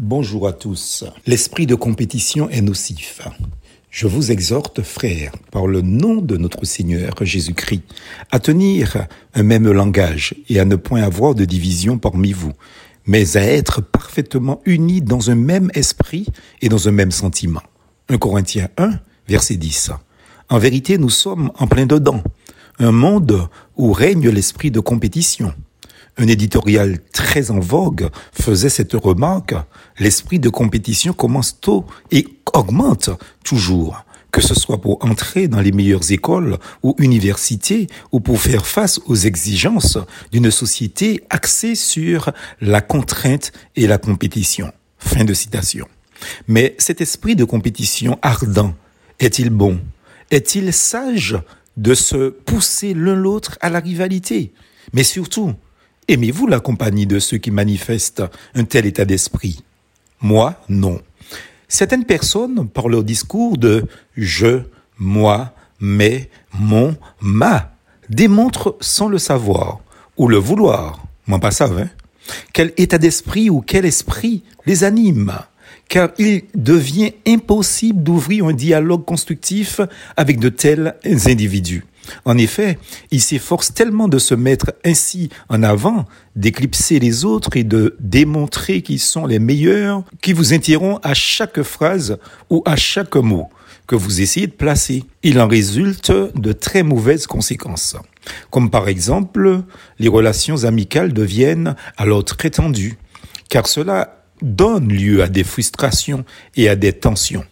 Bonjour à tous. L'esprit de compétition est nocif. Je vous exhorte, frères, par le nom de notre Seigneur Jésus-Christ, à tenir un même langage et à ne point avoir de division parmi vous, mais à être parfaitement unis dans un même esprit et dans un même sentiment. 1 Corinthiens 1, verset 10. En vérité, nous sommes en plein dedans, un monde où règne l'esprit de compétition un éditorial très en vogue faisait cette remarque, l'esprit de compétition commence tôt et augmente toujours, que ce soit pour entrer dans les meilleures écoles ou universités ou pour faire face aux exigences d'une société axée sur la contrainte et la compétition. Fin de citation. Mais cet esprit de compétition ardent est-il bon? Est-il sage de se pousser l'un l'autre à la rivalité? Mais surtout, Aimez-vous la compagnie de ceux qui manifestent un tel état d'esprit? Moi, non. Certaines personnes, par leur discours de je, moi, mais, mon, ma, démontrent sans le savoir ou le vouloir, moi pas ça, hein, quel état d'esprit ou quel esprit les anime car il devient impossible d'ouvrir un dialogue constructif avec de tels individus. En effet, il s'efforce tellement de se mettre ainsi en avant, d'éclipser les autres et de démontrer qu'ils sont les meilleurs, qui vous interrompt à chaque phrase ou à chaque mot que vous essayez de placer. Il en résulte de très mauvaises conséquences. Comme par exemple, les relations amicales deviennent alors très tendues, car cela donne lieu à des frustrations et à des tensions.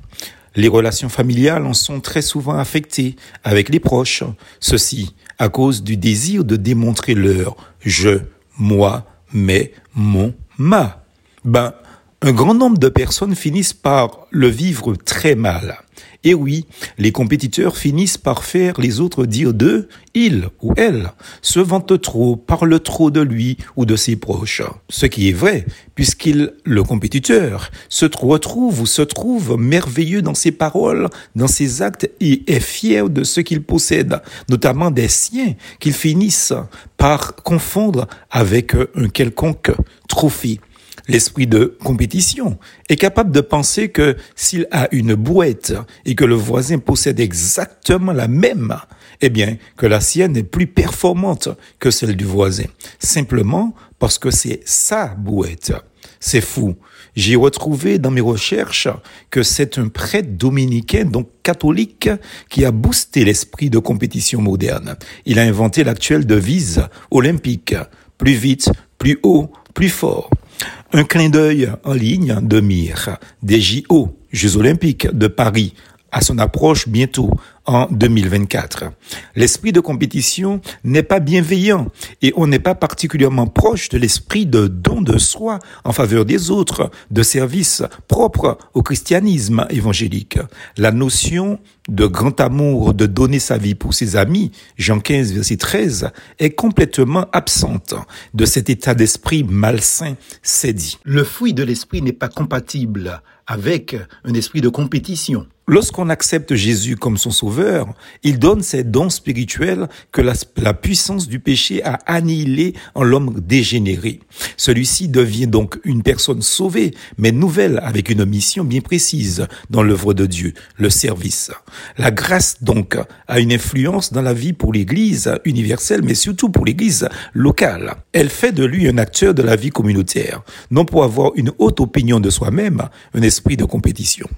Les relations familiales en sont très souvent affectées avec les proches. Ceci à cause du désir de démontrer leur je, moi, mais, mon, ma. Ben, un grand nombre de personnes finissent par le vivre très mal. Et oui, les compétiteurs finissent par faire les autres dire d'eux, il ou elle, se vante trop, parle trop de lui ou de ses proches. Ce qui est vrai, puisqu'il, le compétiteur, se retrouve ou se trouve merveilleux dans ses paroles, dans ses actes et est fier de ce qu'il possède, notamment des siens qu'il finissent par confondre avec un quelconque trophée l'esprit de compétition, est capable de penser que s'il a une bouette et que le voisin possède exactement la même, eh bien, que la sienne est plus performante que celle du voisin, simplement parce que c'est sa bouette. C'est fou. J'ai retrouvé dans mes recherches que c'est un prêtre dominicain, donc catholique, qui a boosté l'esprit de compétition moderne. Il a inventé l'actuelle devise olympique. Plus vite, plus haut, plus fort. Un clin d'œil en ligne de mire. Des JO, Jeux olympiques de Paris, à son approche bientôt en 2024. L'esprit de compétition n'est pas bienveillant et on n'est pas particulièrement proche de l'esprit de don de soi en faveur des autres, de service propre au christianisme évangélique. La notion de grand amour, de donner sa vie pour ses amis, Jean 15, verset 13, est complètement absente de cet état d'esprit malsain, c'est dit. Le fruit de l'esprit n'est pas compatible avec un esprit de compétition. Lorsqu'on accepte Jésus comme son sauveur, il donne ces dons spirituels que la, puissance du péché a annihilés en l'homme dégénéré. Celui-ci devient donc une personne sauvée, mais nouvelle, avec une mission bien précise dans l'œuvre de Dieu, le service. La grâce, donc, a une influence dans la vie pour l'Église universelle, mais surtout pour l'Église locale. Elle fait de lui un acteur de la vie communautaire, non pour avoir une haute opinion de soi-même, un esprit de compétition.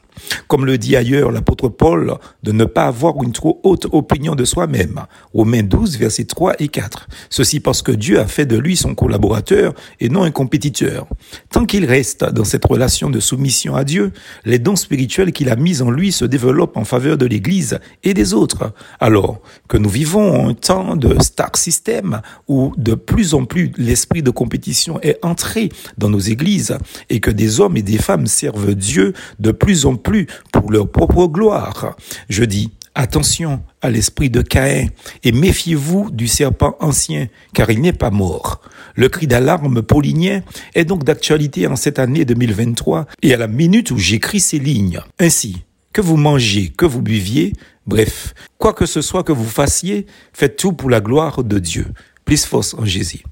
Comme le dit ailleurs l'apôtre Paul, de ne pas avoir une trop haute opinion de soi-même. Romains 12, versets 3 et 4. Ceci parce que Dieu a fait de lui son collaborateur et non un compétiteur. Tant qu'il reste dans cette relation de soumission à Dieu, les dons spirituels qu'il a mis en lui se développent en faveur de l'Église et des autres. Alors que nous vivons un temps de star system où de plus en plus l'esprit de compétition est entré dans nos églises et que des hommes et des femmes servent Dieu de plus en plus plus pour leur propre gloire. Je dis, attention à l'esprit de Caïn et méfiez-vous du serpent ancien, car il n'est pas mort. Le cri d'alarme paulinien est donc d'actualité en cette année 2023 et à la minute où j'écris ces lignes. Ainsi, que vous mangiez, que vous buviez, bref, quoi que ce soit que vous fassiez, faites tout pour la gloire de Dieu. Plus force en Jésus.